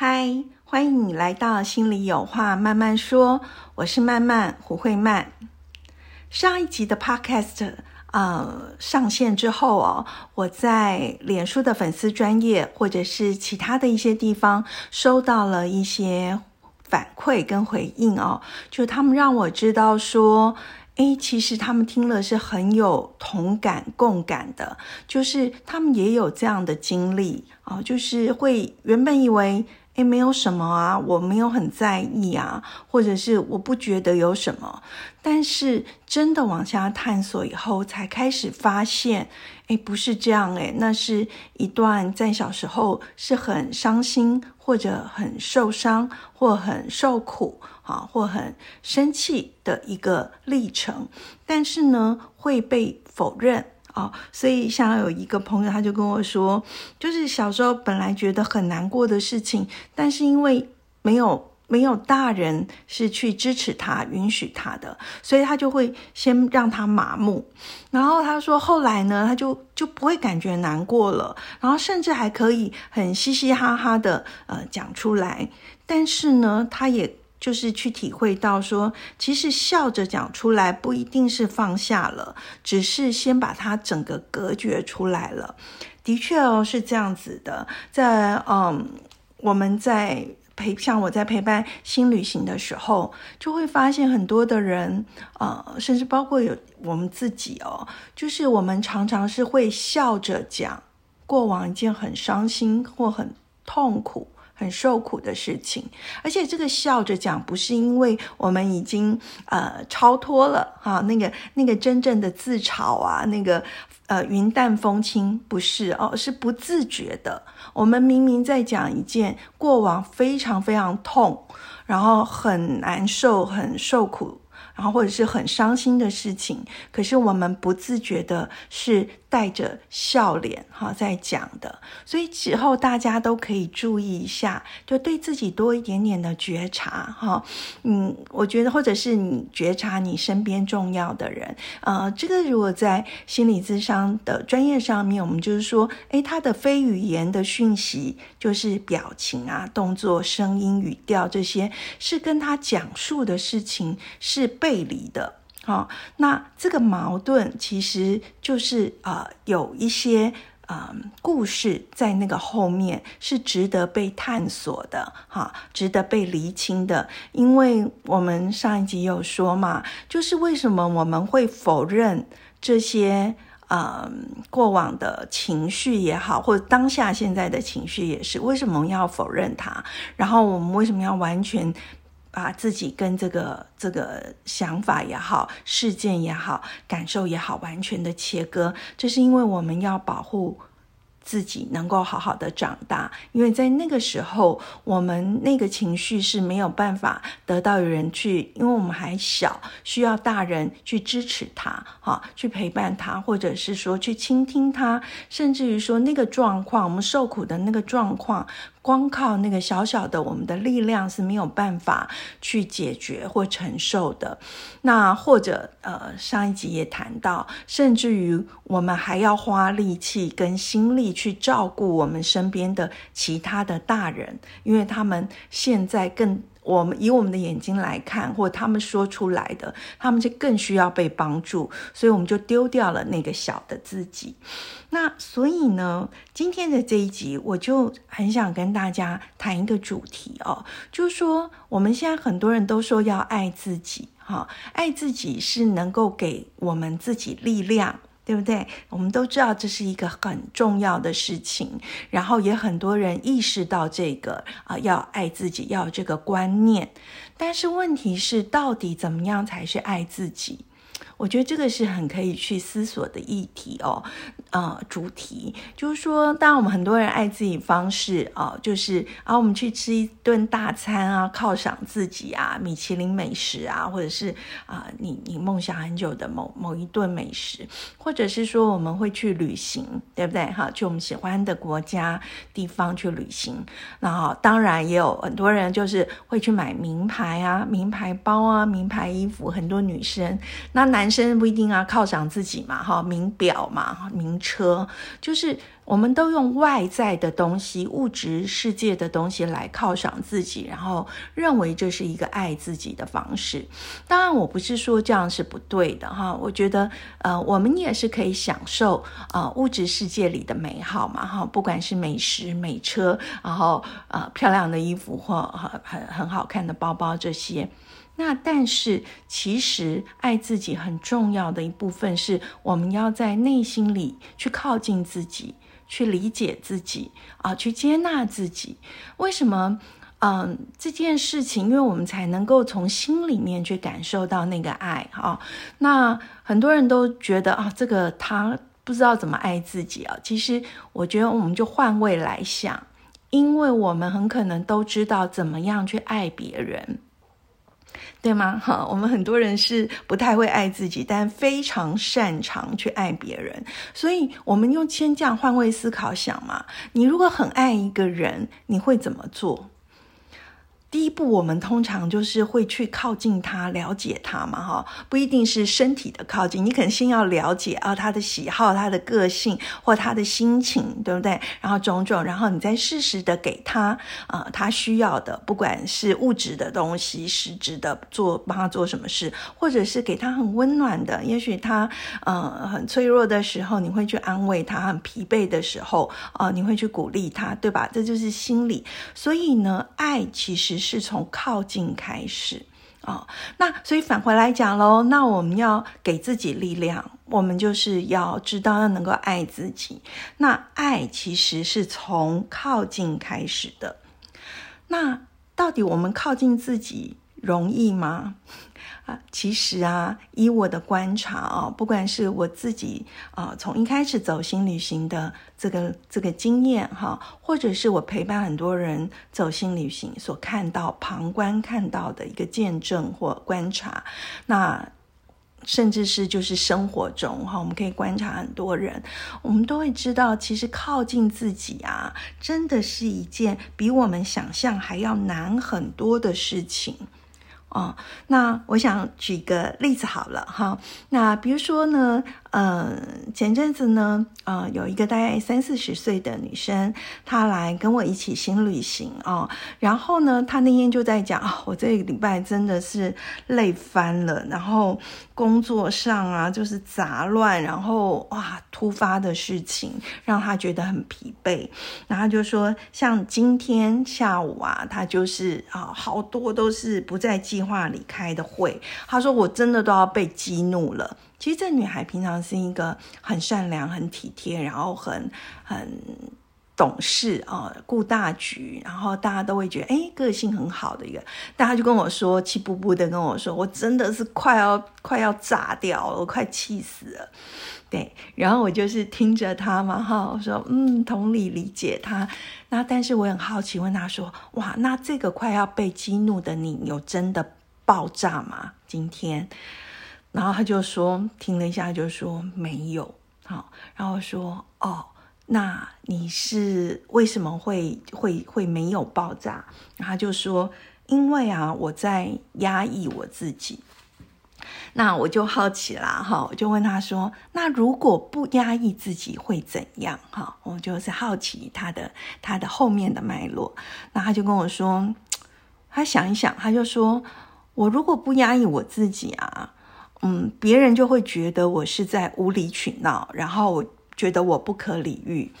嗨。欢迎你来到心里有话慢慢说，我是慢慢胡慧曼。上一集的 Podcast 呃上线之后哦，我在脸书的粉丝专业或者是其他的一些地方收到了一些反馈跟回应哦，就他们让我知道说，诶，其实他们听了是很有同感共感的，就是他们也有这样的经历啊，就是会原本以为。诶，没有什么啊，我没有很在意啊，或者是我不觉得有什么，但是真的往下探索以后，才开始发现，诶，不是这样，诶，那是一段在小时候是很伤心，或者很受伤，或很受苦，啊，或很生气的一个历程，但是呢，会被否认。哦，所以像有一个朋友，他就跟我说，就是小时候本来觉得很难过的事情，但是因为没有没有大人是去支持他、允许他的，所以他就会先让他麻木。然后他说，后来呢，他就就不会感觉难过了，然后甚至还可以很嘻嘻哈哈的呃讲出来。但是呢，他也。就是去体会到说，其实笑着讲出来不一定是放下了，只是先把它整个隔绝出来了。的确哦，是这样子的。在嗯，我们在陪像我在陪伴新旅行的时候，就会发现很多的人，呃，甚至包括有我们自己哦，就是我们常常是会笑着讲过往一件很伤心或很痛苦。很受苦的事情，而且这个笑着讲，不是因为我们已经呃超脱了哈，那个那个真正的自嘲啊，那个呃云淡风轻，不是哦，是不自觉的。我们明明在讲一件过往非常非常痛，然后很难受、很受苦。然后或者是很伤心的事情，可是我们不自觉的是带着笑脸哈在讲的，所以之后大家都可以注意一下，就对自己多一点点的觉察哈。嗯，我觉得或者是你觉察你身边重要的人，呃，这个如果在心理咨商的专业上面，我们就是说，诶，他的非语言的讯息，就是表情啊、动作、声音、语调这些，是跟他讲述的事情是。背离的，好，那这个矛盾其实就是呃，有一些呃故事在那个后面是值得被探索的，哈，值得被厘清的。因为我们上一集有说嘛，就是为什么我们会否认这些呃过往的情绪也好，或者当下现在的情绪也是，为什么要否认它？然后我们为什么要完全？把自己跟这个这个想法也好，事件也好，感受也好，完全的切割，这是因为我们要保护。自己能够好好的长大，因为在那个时候，我们那个情绪是没有办法得到有人去，因为我们还小，需要大人去支持他，哈，去陪伴他，或者是说去倾听他，甚至于说那个状况，我们受苦的那个状况，光靠那个小小的我们的力量是没有办法去解决或承受的。那或者呃，上一集也谈到，甚至于我们还要花力气跟心力。去照顾我们身边的其他的大人，因为他们现在更我们以我们的眼睛来看，或他们说出来的，他们就更需要被帮助，所以我们就丢掉了那个小的自己。那所以呢，今天的这一集，我就很想跟大家谈一个主题哦，就是说我们现在很多人都说要爱自己，哈，爱自己是能够给我们自己力量。对不对？我们都知道这是一个很重要的事情，然后也很多人意识到这个啊，要爱自己，要这个观念。但是问题是，到底怎么样才是爱自己？我觉得这个是很可以去思索的议题哦。呃主题，就是说，当我们很多人爱自己方式啊，就是啊，我们去吃一顿大餐啊，犒赏自己啊，米其林美食啊，或者是啊，你你梦想很久的某某一顿美食，或者是说我们会去旅行，对不对？哈，去我们喜欢的国家地方去旅行。然后当然也有很多人就是会去买名牌啊、名牌包啊、名牌衣服，很多女生，那男生不一定啊，犒赏自己嘛，哈，名表嘛，名。车就是我们都用外在的东西、物质世界的东西来犒赏自己，然后认为这是一个爱自己的方式。当然，我不是说这样是不对的哈。我觉得，呃，我们也是可以享受呃物质世界里的美好嘛哈。不管是美食、美车，然后呃漂亮的衣服或很很很好看的包包这些。那但是，其实爱自己很重要的一部分是，我们要在内心里去靠近自己，去理解自己啊，去接纳自己。为什么？嗯，这件事情，因为我们才能够从心里面去感受到那个爱哈。那很多人都觉得啊，这个他不知道怎么爱自己啊。其实，我觉得我们就换位来想，因为我们很可能都知道怎么样去爱别人。对吗？哈，我们很多人是不太会爱自己，但非常擅长去爱别人。所以，我们用先这样换位思考想嘛，你如果很爱一个人，你会怎么做？第一步，我们通常就是会去靠近他，了解他嘛，哈，不一定是身体的靠近，你可能先要了解啊他的喜好、他的个性或他的心情，对不对？然后种种，然后你再适时的给他啊他需要的，不管是物质的东西、实质的做帮他做什么事，或者是给他很温暖的，也许他呃很脆弱的时候，你会去安慰他；很疲惫的时候啊，你会去鼓励他，对吧？这就是心理。所以呢，爱其实。是从靠近开始啊，那所以返回来讲喽，那我们要给自己力量，我们就是要知道要能够爱自己。那爱其实是从靠近开始的。那到底我们靠近自己容易吗？啊，其实啊，以我的观察啊，不管是我自己啊，从一开始走心旅行的这个这个经验哈，或者是我陪伴很多人走心旅行所看到、旁观看到的一个见证或观察，那甚至是就是生活中哈，我们可以观察很多人，我们都会知道，其实靠近自己啊，真的是一件比我们想象还要难很多的事情。哦，那我想举个例子好了哈。那比如说呢，呃，前阵子呢，呃，有一个大概三四十岁的女生，她来跟我一起新旅行哦。然后呢，她那天就在讲，我这个礼拜真的是累翻了，然后工作上啊就是杂乱，然后哇，突发的事情让她觉得很疲惫。然后就说，像今天下午啊，她就是啊，好多都是不在计。划里开的会，他说我真的都要被激怒了。其实这女孩平常是一个很善良、很体贴，然后很很懂事啊，顾大局，然后大家都会觉得哎，个性很好的一个。但他就跟我说，气不不的跟我说，我真的是快要快要炸掉了，我快气死了。对，然后我就是听着他嘛，哈，我说嗯，同理理解他。那但是我很好奇，问他说，哇，那这个快要被激怒的你，有真的爆炸吗？今天？然后他就说，听了一下就说没有。好，然后说哦，那你是为什么会会会没有爆炸？然后他就说，因为啊，我在压抑我自己。那我就好奇啦，哈，我就问他说：“那如果不压抑自己会怎样？”哈，我就是好奇他的他的后面的脉络。那他就跟我说，他想一想，他就说：“我如果不压抑我自己啊，嗯，别人就会觉得我是在无理取闹，然后我觉得我不可理喻。”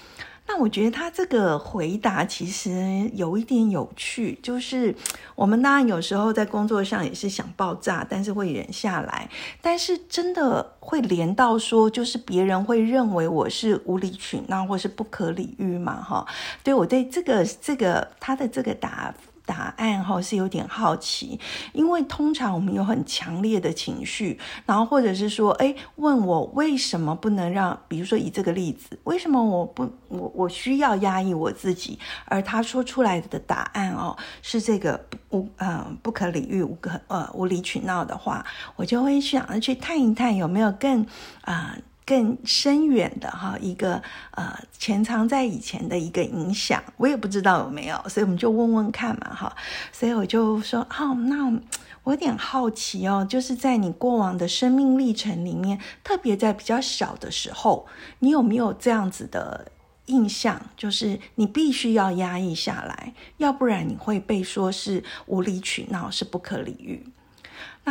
那我觉得他这个回答其实有一点有趣，就是我们当然有时候在工作上也是想爆炸，但是会忍下来。但是真的会连到说，就是别人会认为我是无理取闹或是不可理喻嘛？哈，对我对这个这个他的这个答答案哈是有点好奇，因为通常我们有很强烈的情绪，然后或者是说，哎，问我为什么不能让，比如说以这个例子，为什么我不我我需要压抑我自己，而他说出来的答案哦是这个无呃不可理喻、无可呃无理取闹的话，我就会想要去探一探有没有更啊。更深远的哈一个呃潜藏在以前的一个影响，我也不知道有没有，所以我们就问问看嘛哈。所以我就说，哦，那我有点好奇哦，就是在你过往的生命历程里面，特别在比较小的时候，你有没有这样子的印象？就是你必须要压抑下来，要不然你会被说是无理取闹，是不可理喻。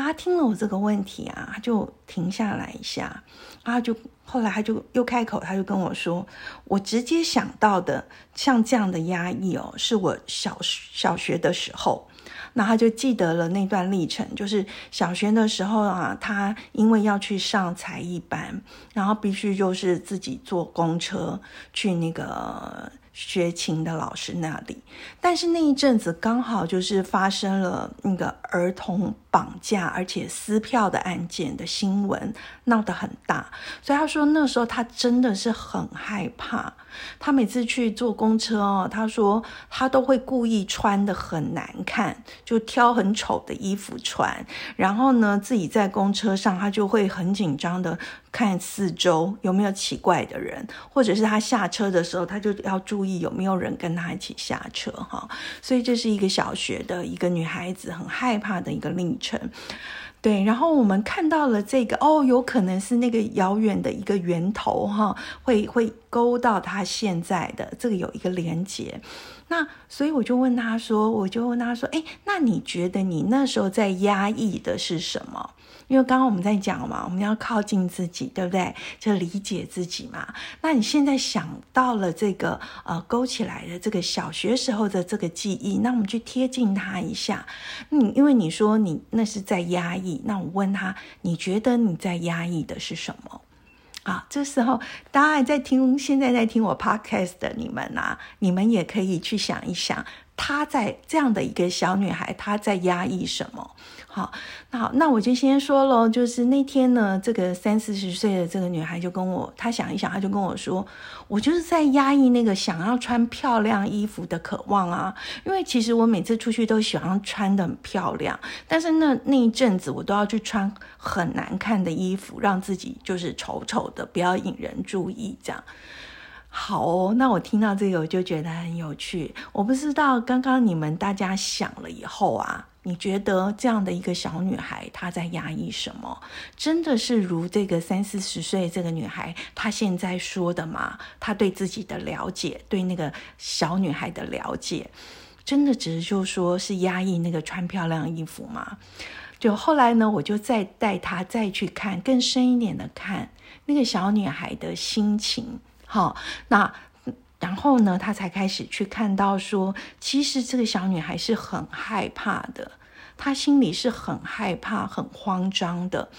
他听了我这个问题啊，他就停下来一下，然后就后来他就又开口，他就跟我说：“我直接想到的像这样的压抑哦，是我小小学的时候。”那他就记得了那段历程，就是小学的时候啊，他因为要去上才艺班，然后必须就是自己坐公车去那个。学琴的老师那里，但是那一阵子刚好就是发生了那个儿童绑架而且撕票的案件的新闻，闹得很大，所以他说那时候他真的是很害怕。他每次去坐公车哦，他说他都会故意穿的很难看，就挑很丑的衣服穿，然后呢自己在公车上他就会很紧张的看四周有没有奇怪的人，或者是他下车的时候他就要注意有没有人跟他一起下车哈。所以这是一个小学的一个女孩子很害怕的一个历程。对，然后我们看到了这个哦，有可能是那个遥远的一个源头哈，会会勾到它现在的这个有一个连接。那所以我就问他说，我就问他说，哎，那你觉得你那时候在压抑的是什么？因为刚刚我们在讲嘛，我们要靠近自己，对不对？就理解自己嘛。那你现在想到了这个呃勾起来的这个小学时候的这个记忆，那我们去贴近他一下。嗯，因为你说你那是在压抑，那我问他，你觉得你在压抑的是什么？啊，这时候大家在听，现在在听我 podcast 的你们啊，你们也可以去想一想，她在这样的一个小女孩，她在压抑什么？好，那好，那我就先说喽。就是那天呢，这个三四十岁的这个女孩就跟我，她想一想，她就跟我说，我就是在压抑那个想要穿漂亮衣服的渴望啊。因为其实我每次出去都喜欢穿的很漂亮，但是那那一阵子我都要去穿很难看的衣服，让自己就是丑丑的，不要引人注意这样。好哦，那我听到这个我就觉得很有趣。我不知道刚刚你们大家想了以后啊。你觉得这样的一个小女孩，她在压抑什么？真的是如这个三四十岁这个女孩她现在说的吗？她对自己的了解，对那个小女孩的了解，真的只是就说是压抑那个穿漂亮衣服吗？就后来呢，我就再带她再去看更深一点的看那个小女孩的心情。好，那。然后呢，他才开始去看到说，其实这个小女孩是很害怕的，她心里是很害怕、很慌张的。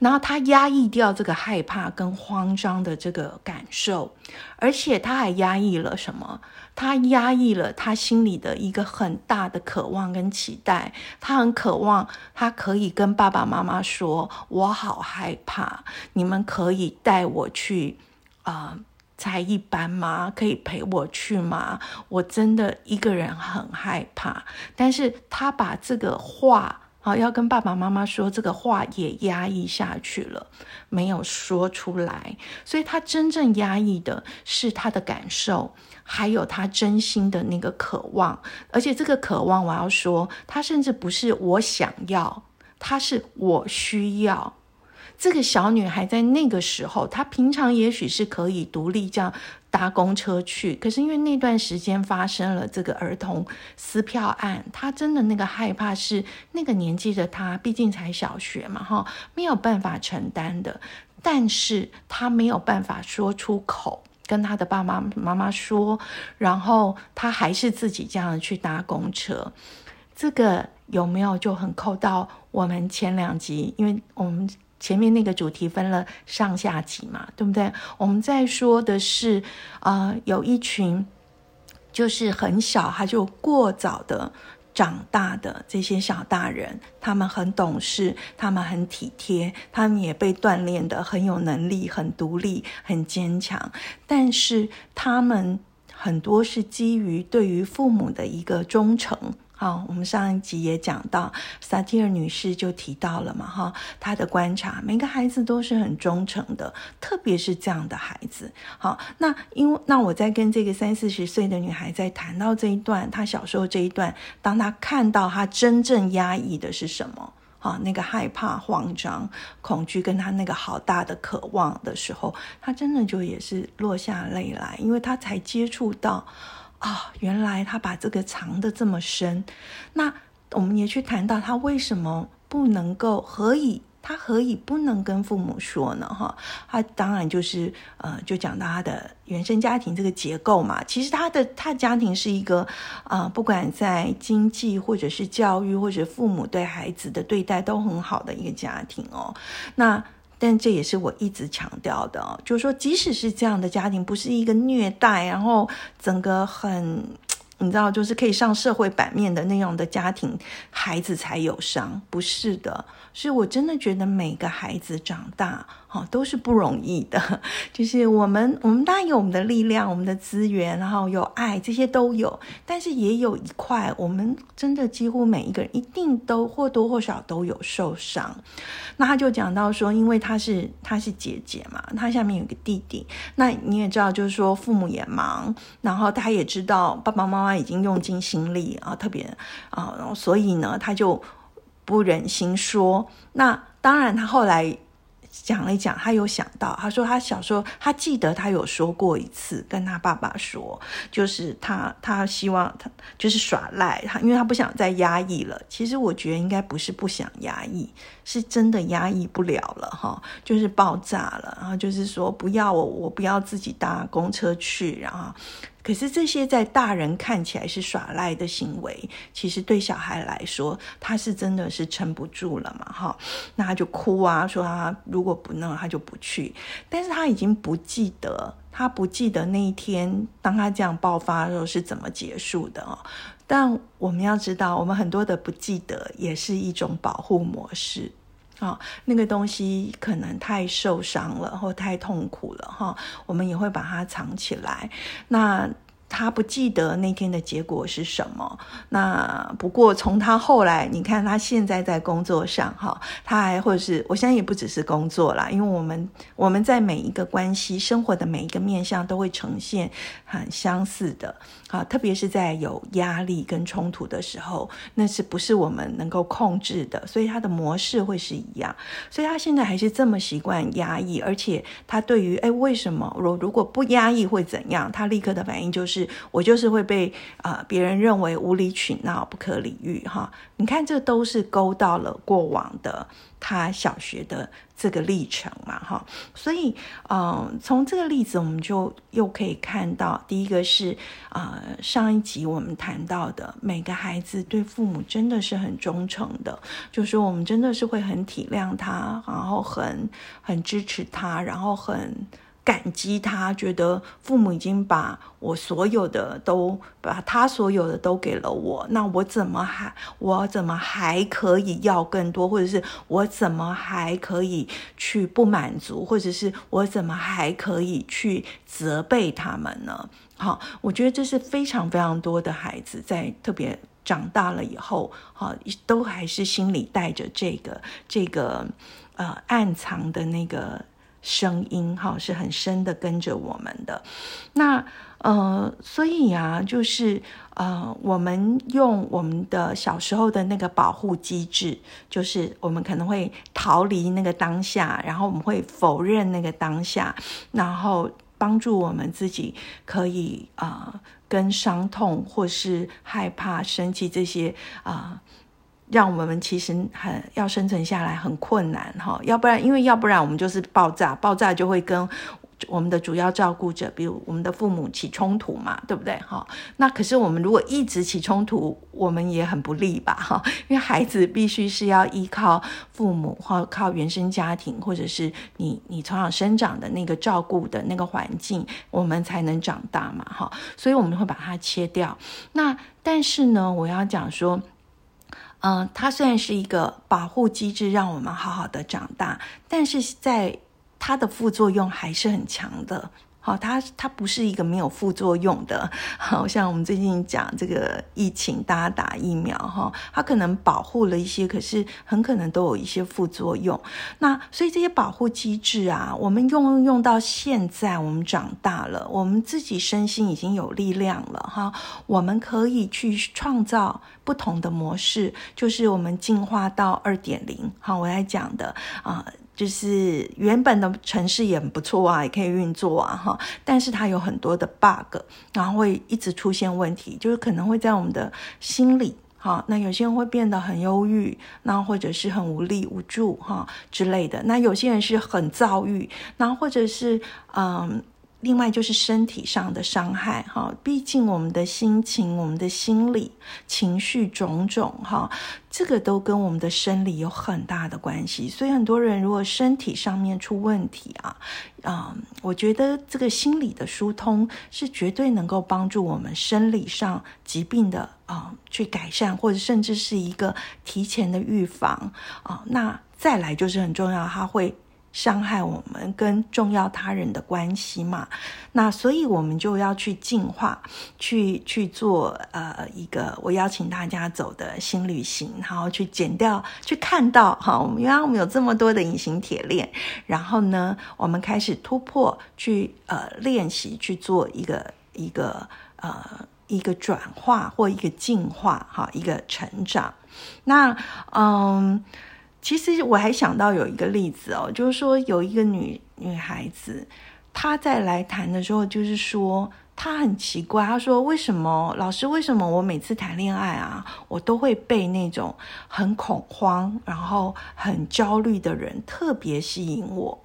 然后她压抑掉这个害怕跟慌张的这个感受，而且她还压抑了什么？她压抑了她心里的一个很大的渴望跟期待。她很渴望，她可以跟爸爸妈妈说：“我好害怕，你们可以带我去啊。”才一般吗？可以陪我去吗？我真的一个人很害怕。但是他把这个话啊，要跟爸爸妈妈说，这个话也压抑下去了，没有说出来。所以他真正压抑的是他的感受，还有他真心的那个渴望。而且这个渴望，我要说，他甚至不是我想要，他是我需要。这个小女孩在那个时候，她平常也许是可以独立这样搭公车去，可是因为那段时间发生了这个儿童撕票案，她真的那个害怕是那个年纪的她，毕竟才小学嘛，哈，没有办法承担的。但是她没有办法说出口，跟她的爸爸妈妈说，然后她还是自己这样去搭公车。这个有没有就很扣到我们前两集，因为我们。前面那个主题分了上下集嘛，对不对？我们在说的是，啊，有一群就是很小，他就过早的长大的这些小大人，他们很懂事，他们很体贴，他们也被锻炼的很有能力、很独立、很坚强。但是他们很多是基于对于父母的一个忠诚。好，我们上一集也讲到，萨提尔女士就提到了嘛，哈，她的观察，每个孩子都是很忠诚的，特别是这样的孩子。好，那因为那我在跟这个三四十岁的女孩在谈到这一段，她小时候这一段，当她看到她真正压抑的是什么，啊，那个害怕、慌张、恐惧，跟她那个好大的渴望的时候，她真的就也是落下泪来，因为她才接触到。啊，原来他把这个藏的这么深，那我们也去谈到他为什么不能够，何以他何以不能跟父母说呢？哈，他当然就是呃，就讲到他的原生家庭这个结构嘛。其实他的他家庭是一个啊，不管在经济或者是教育或者父母对孩子的对待都很好的一个家庭哦。那但这也是我一直强调的，就是说，即使是这样的家庭，不是一个虐待，然后整个很，你知道，就是可以上社会版面的那样的家庭，孩子才有伤，不是的。是我真的觉得每个孩子长大。哦，都是不容易的。就是我们，我们当然有我们的力量、我们的资源，然后有爱，这些都有。但是也有一块，我们真的几乎每一个人一定都或多或少都有受伤。那他就讲到说，因为他是他是姐姐嘛，他下面有个弟弟。那你也知道，就是说父母也忙，然后他也知道爸爸妈妈已经用尽心力啊，特别啊，然后所以呢，他就不忍心说。那当然，他后来。讲了一讲，他有想到，他说他小时候，他记得他有说过一次，跟他爸爸说，就是他他希望他就是耍赖，他因为他不想再压抑了。其实我觉得应该不是不想压抑，是真的压抑不了了哈，就是爆炸了，然后就是说不要我，我不要自己搭公车去，然后。可是这些在大人看起来是耍赖的行为，其实对小孩来说，他是真的是撑不住了嘛，哈，那他就哭啊，说他如果不弄，他就不去。但是他已经不记得，他不记得那一天，当他这样爆发的时候是怎么结束的哦。但我们要知道，我们很多的不记得，也是一种保护模式。啊，那个东西可能太受伤了，或太痛苦了，哈，我们也会把它藏起来。那。他不记得那天的结果是什么。那不过从他后来，你看他现在在工作上，哈，他还或者是我相信也不只是工作啦，因为我们我们在每一个关系、生活的每一个面向都会呈现很相似的，啊，特别是在有压力跟冲突的时候，那是不是我们能够控制的？所以他的模式会是一样。所以他现在还是这么习惯压抑，而且他对于哎为什么我如果不压抑会怎样？他立刻的反应就是。是我就是会被啊别人认为无理取闹、不可理喻哈。你看，这都是勾到了过往的他小学的这个历程嘛哈。所以，嗯，从这个例子，我们就又可以看到，第一个是呃，上一集我们谈到的，每个孩子对父母真的是很忠诚的，就是我们真的是会很体谅他，然后很很支持他，然后很。感激他，觉得父母已经把我所有的都把他所有的都给了我，那我怎么还我怎么还可以要更多，或者是我怎么还可以去不满足，或者是我怎么还可以去责备他们呢？好，我觉得这是非常非常多的孩子在特别长大了以后，哈，都还是心里带着这个这个呃暗藏的那个。声音哈是很深的跟着我们的，那呃，所以呀，就是呃，我们用我们的小时候的那个保护机制，就是我们可能会逃离那个当下，然后我们会否认那个当下，然后帮助我们自己可以啊，跟伤痛或是害怕、生气这些啊。让我们其实很要生存下来很困难哈，要不然因为要不然我们就是爆炸，爆炸就会跟我们的主要照顾者，比如我们的父母起冲突嘛，对不对？哈，那可是我们如果一直起冲突，我们也很不利吧？哈，因为孩子必须是要依靠父母或靠原生家庭，或者是你你从小生长的那个照顾的那个环境，我们才能长大嘛？哈，所以我们会把它切掉。那但是呢，我要讲说，嗯，它虽然是一个保护机制，让我们好好的长大，但是在它的副作用还是很强的。好，它它不是一个没有副作用的，好像我们最近讲这个疫情，大家打疫苗哈，它可能保护了一些，可是很可能都有一些副作用。那所以这些保护机制啊，我们用用到现在，我们长大了，我们自己身心已经有力量了哈，我们可以去创造不同的模式，就是我们进化到二点零。好，我来讲的啊。就是原本的城市也很不错啊，也可以运作啊，哈，但是它有很多的 bug，然后会一直出现问题，就是可能会在我们的心里，哈，那有些人会变得很忧郁，那或者是很无力无助，哈之类的，那有些人是很躁郁，那或者是嗯。另外就是身体上的伤害，哈，毕竟我们的心情、我们的心理、情绪种种，哈，这个都跟我们的生理有很大的关系。所以很多人如果身体上面出问题啊，啊，我觉得这个心理的疏通是绝对能够帮助我们生理上疾病的啊去改善，或者甚至是一个提前的预防啊。那再来就是很重要，它会。伤害我们跟重要他人的关系嘛，那所以我们就要去进化，去去做呃一个我邀请大家走的新旅行，然后去剪掉，去看到哈，我们原来我们有这么多的隐形铁链，然后呢，我们开始突破，去呃练习去做一个一个呃一个转化或一个进化哈，一个成长，那嗯。其实我还想到有一个例子哦，就是说有一个女女孩子，她在来谈的时候，就是说她很奇怪，她说：“为什么老师？为什么我每次谈恋爱啊，我都会被那种很恐慌，然后很焦虑的人特别吸引我？”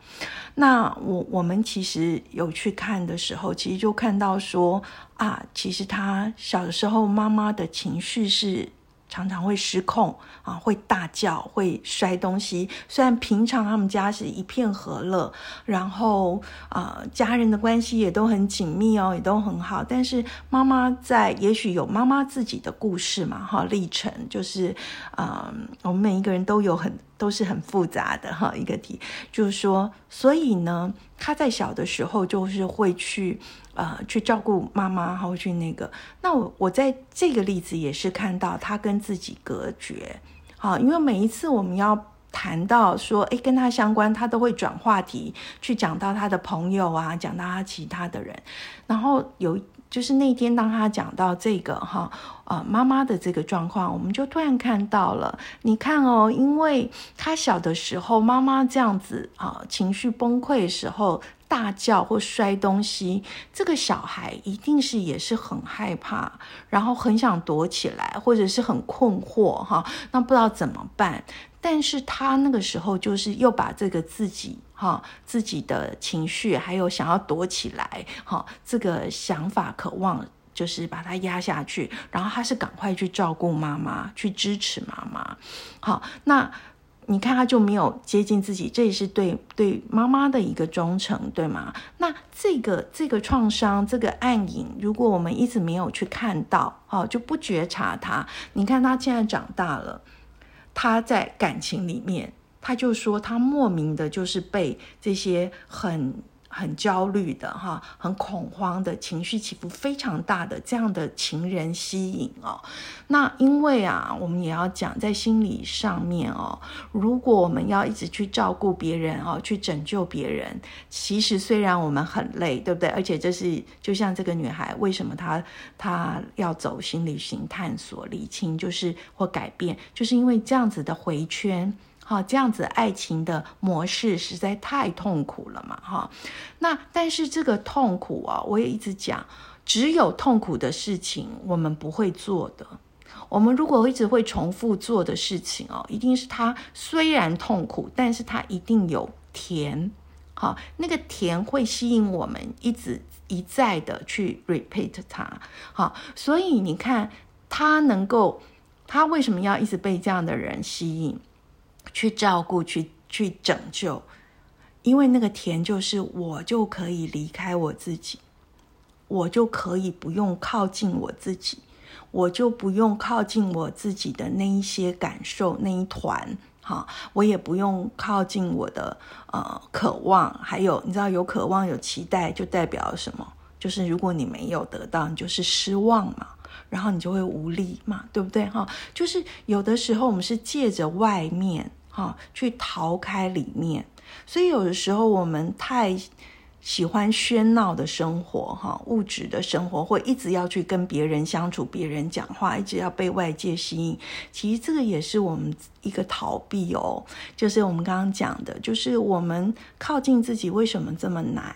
那我我们其实有去看的时候，其实就看到说啊，其实她小的时候妈妈的情绪是。常常会失控啊，会大叫，会摔东西。虽然平常他们家是一片和乐，然后啊，家人的关系也都很紧密哦，也都很好。但是妈妈在，也许有妈妈自己的故事嘛，哈，历程就是，嗯，我们每一个人都有很。都是很复杂的哈，一个题就是说，所以呢，他在小的时候就是会去呃去照顾妈妈，会去那个。那我我在这个例子也是看到他跟自己隔绝，好，因为每一次我们要谈到说，诶，跟他相关，他都会转话题去讲到他的朋友啊，讲到他其他的人，然后有。就是那天，当他讲到这个哈，呃，妈妈的这个状况，我们就突然看到了。你看哦，因为他小的时候，妈妈这样子啊，情绪崩溃的时候大叫或摔东西，这个小孩一定是也是很害怕，然后很想躲起来，或者是很困惑哈，那不知道怎么办。但是他那个时候就是又把这个自己哈自己的情绪，还有想要躲起来哈这个想法、渴望，就是把它压下去，然后他是赶快去照顾妈妈，去支持妈妈。好，那你看他就没有接近自己，这也是对对妈妈的一个忠诚，对吗？那这个这个创伤，这个暗影，如果我们一直没有去看到，哦，就不觉察他，你看他现在长大了。他在感情里面，他就说他莫名的，就是被这些很。很焦虑的哈，很恐慌的情绪起伏非常大的这样的情人吸引哦。那因为啊，我们也要讲在心理上面哦，如果我们要一直去照顾别人哦，去拯救别人，其实虽然我们很累，对不对？而且这是就像这个女孩，为什么她她要走心理型探索、理清，就是或改变，就是因为这样子的回圈。好，这样子爱情的模式实在太痛苦了嘛，哈。那但是这个痛苦啊，我也一直讲，只有痛苦的事情我们不会做的。我们如果一直会重复做的事情哦，一定是它虽然痛苦，但是它一定有甜。好，那个甜会吸引我们一直一再的去 repeat 它，好，所以你看他能够，他为什么要一直被这样的人吸引，去照顾，去去拯救？因为那个甜就是我就可以离开我自己，我就可以不用靠近我自己，我就不用靠近我自己的那一些感受那一团。哈，我也不用靠近我的呃渴望，还有你知道有渴望有期待，就代表什么？就是如果你没有得到，你就是失望嘛，然后你就会无力嘛，对不对？哈，就是有的时候我们是借着外面哈去逃开里面，所以有的时候我们太。喜欢喧闹的生活，哈，物质的生活，或一直要去跟别人相处、别人讲话，一直要被外界吸引。其实这个也是我们一个逃避哦，就是我们刚刚讲的，就是我们靠近自己为什么这么难？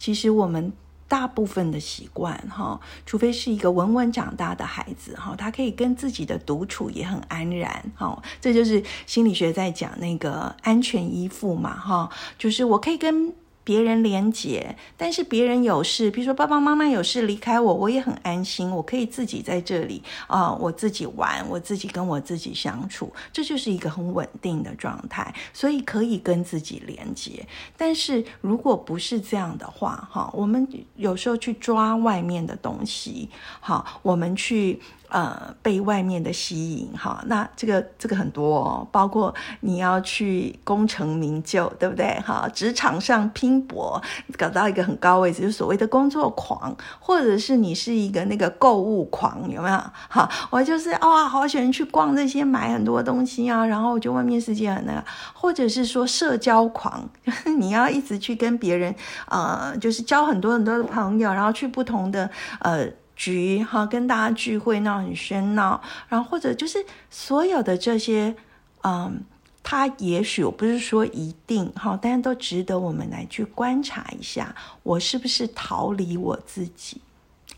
其实我们大部分的习惯，哈，除非是一个稳稳长大的孩子，哈，他可以跟自己的独处也很安然，哈，这就是心理学在讲那个安全依附嘛，哈，就是我可以跟。别人连结，但是别人有事，比如说爸爸妈妈有事离开我，我也很安心，我可以自己在这里啊，我自己玩，我自己跟我自己相处，这就是一个很稳定的状态，所以可以跟自己连接。但是如果不是这样的话，哈，我们有时候去抓外面的东西，好，我们去。呃，被外面的吸引哈，那这个这个很多，哦，包括你要去功成名就，对不对？哈，职场上拼搏，搞到一个很高位置，就所谓的工作狂，或者是你是一个那个购物狂，有没有？哈，我就是哇，好喜欢去逛这些，买很多东西啊，然后就外面世界很那个，或者是说社交狂，你要一直去跟别人，呃，就是交很多很多的朋友，然后去不同的呃。局哈，跟大家聚会闹很喧闹，然后或者就是所有的这些，嗯，他也许我不是说一定哈，但是都值得我们来去观察一下，我是不是逃离我自己？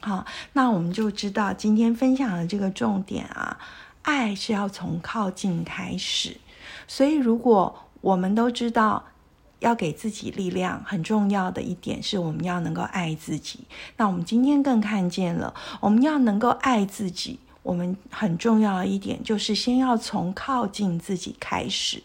好，那我们就知道今天分享的这个重点啊，爱是要从靠近开始，所以如果我们都知道。要给自己力量，很重要的一点是我们要能够爱自己。那我们今天更看见了，我们要能够爱自己。我们很重要的一点就是先要从靠近自己开始。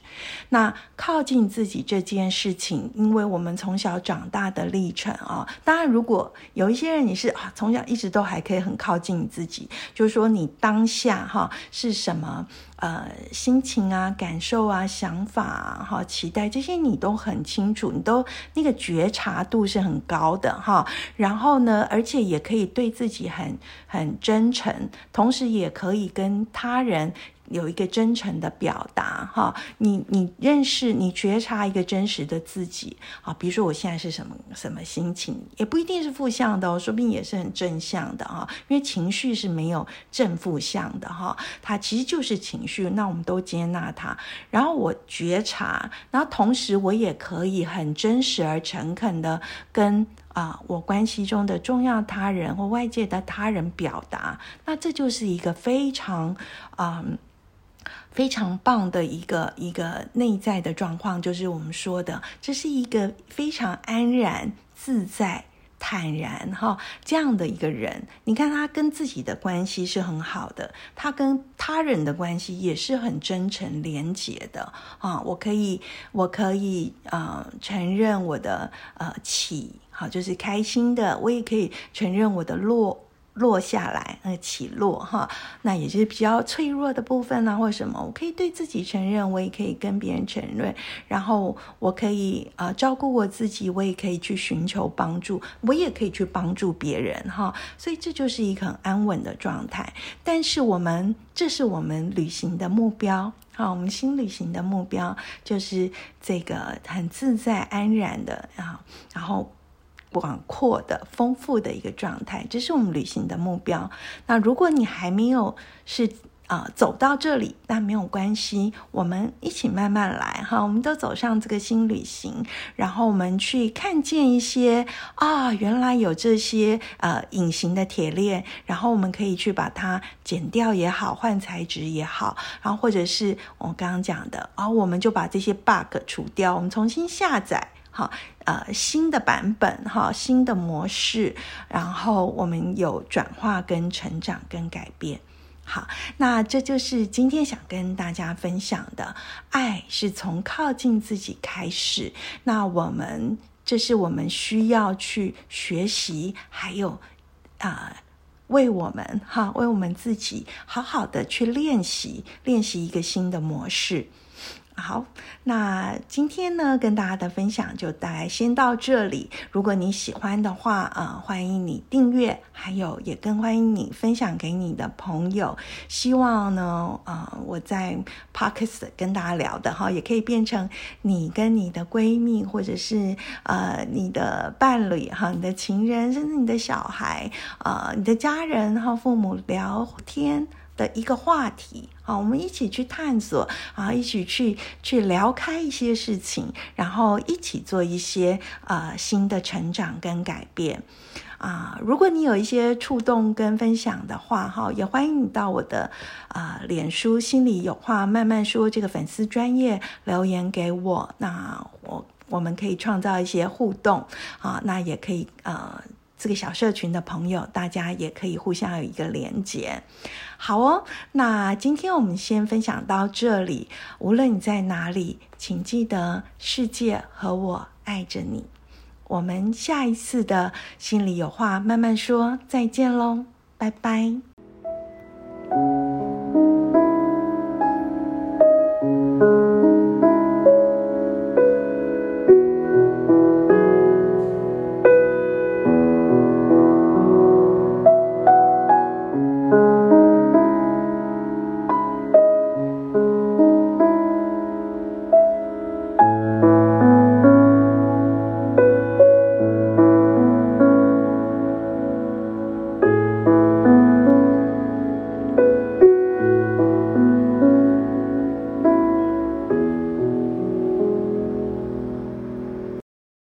那靠近自己这件事情，因为我们从小长大的历程啊，当然如果有一些人你是啊从小一直都还可以很靠近你自己，就是说你当下哈是什么呃心情啊、感受啊、想法啊、哈期待这些你都很清楚，你都那个觉察度是很高的哈。然后呢，而且也可以对自己很很真诚，同时。也可以跟他人有一个真诚的表达，哈，你你认识你觉察一个真实的自己，啊，比如说我现在是什么什么心情，也不一定是负向的哦，说不定也是很正向的哈，因为情绪是没有正负向的哈，它其实就是情绪，那我们都接纳它，然后我觉察，然后同时我也可以很真实而诚恳的跟。啊，我关系中的重要他人或外界的他人表达，那这就是一个非常啊非常棒的一个一个内在的状况，就是我们说的，这是一个非常安然自在。坦然哈，这样的一个人，你看他跟自己的关系是很好的，他跟他人的关系也是很真诚廉洁的啊。我可以，我可以呃承认我的呃起，好就是开心的，我也可以承认我的落。落下来，那起落哈，那也是比较脆弱的部分呢，或什么，我可以对自己承认，我也可以跟别人承认，然后我可以啊照顾我自己，我也可以去寻求帮助，我也可以去帮助别人哈，所以这就是一个很安稳的状态。但是我们，这是我们旅行的目标，好，我们新旅行的目标就是这个很自在安然的啊，然后。广阔的、丰富的一个状态，这是我们旅行的目标。那如果你还没有是啊走到这里，那没有关系，我们一起慢慢来哈。我们都走上这个新旅行，然后我们去看见一些啊，原来有这些呃隐形的铁链，然后我们可以去把它剪掉也好，换材质也好，然后或者是我刚刚讲的啊，我们就把这些 bug 除掉，我们重新下载。哈，呃，新的版本哈，新的模式，然后我们有转化、跟成长、跟改变。好，那这就是今天想跟大家分享的，爱是从靠近自己开始。那我们这是我们需要去学习，还有啊，为我们哈，为我们自己好好的去练习，练习一个新的模式。好，那今天呢，跟大家的分享就大概先到这里。如果你喜欢的话，啊，欢迎你订阅，还有也更欢迎你分享给你的朋友。希望呢，啊，我在 Podcast 跟大家聊的哈，也可以变成你跟你的闺蜜，或者是呃你的伴侣哈，你的情人，甚至你的小孩，啊，你的家人哈，父母聊天。的一个话题啊，我们一起去探索啊，一起去去聊开一些事情，然后一起做一些呃新的成长跟改变啊。如果你有一些触动跟分享的话，哈，也欢迎你到我的啊脸书心里有话慢慢说这个粉丝专业留言给我，那我我们可以创造一些互动啊，那也可以呃。这个小社群的朋友，大家也可以互相有一个连接。好哦，那今天我们先分享到这里。无论你在哪里，请记得世界和我爱着你。我们下一次的心里有话慢慢说，再见喽，拜拜。